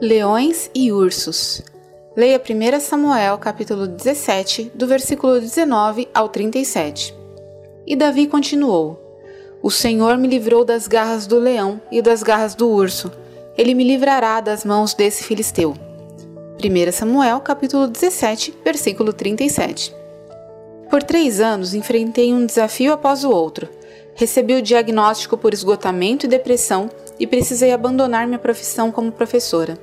Leões e ursos. Leia 1 Samuel capítulo 17, do versículo 19 ao 37. E Davi continuou: O Senhor me livrou das garras do leão e das garras do urso. Ele me livrará das mãos desse filisteu. 1 Samuel capítulo 17, versículo 37. Por três anos enfrentei um desafio após o outro. Recebi o diagnóstico por esgotamento e depressão e precisei abandonar minha profissão como professora.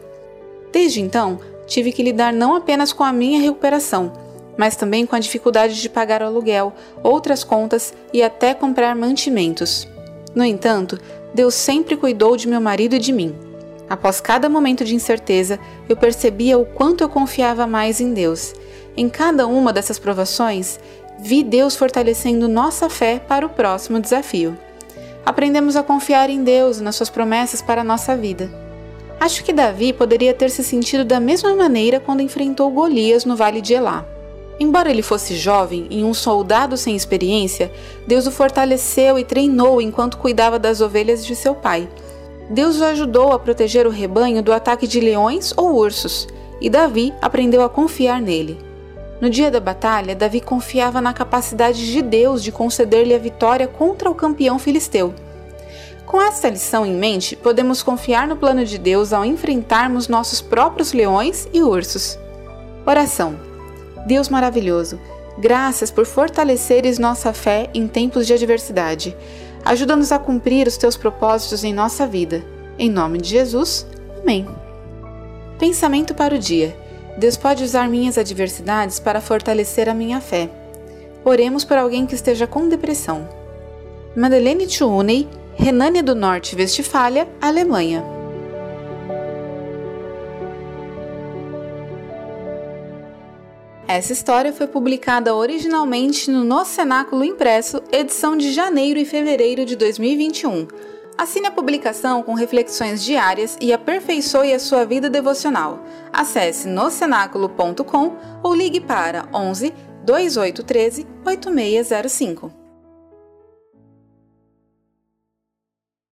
Desde então, tive que lidar não apenas com a minha recuperação, mas também com a dificuldade de pagar o aluguel, outras contas e até comprar mantimentos. No entanto, Deus sempre cuidou de meu marido e de mim. Após cada momento de incerteza, eu percebia o quanto eu confiava mais em Deus. Em cada uma dessas provações, vi Deus fortalecendo nossa fé para o próximo desafio. Aprendemos a confiar em Deus e nas suas promessas para a nossa vida. Acho que Davi poderia ter se sentido da mesma maneira quando enfrentou Golias no Vale de Elá. Embora ele fosse jovem e um soldado sem experiência, Deus o fortaleceu e treinou enquanto cuidava das ovelhas de seu pai. Deus o ajudou a proteger o rebanho do ataque de leões ou ursos, e Davi aprendeu a confiar nele. No dia da batalha, Davi confiava na capacidade de Deus de conceder-lhe a vitória contra o campeão filisteu. Com esta lição em mente, podemos confiar no plano de Deus ao enfrentarmos nossos próprios leões e ursos. Oração. Deus maravilhoso, graças por fortaleceres nossa fé em tempos de adversidade. Ajuda-nos a cumprir os teus propósitos em nossa vida. Em nome de Jesus. Amém. Pensamento para o dia. Deus pode usar minhas adversidades para fortalecer a minha fé. Oremos por alguém que esteja com depressão. Madeleine Tchuney, Renânia do Norte, Westfália, Alemanha. Essa história foi publicada originalmente no No Cenáculo Impresso, edição de janeiro e fevereiro de 2021. Assine a publicação com reflexões diárias e aperfeiçoe a sua vida devocional. Acesse nocenáculo.com ou ligue para 11 2813 8605.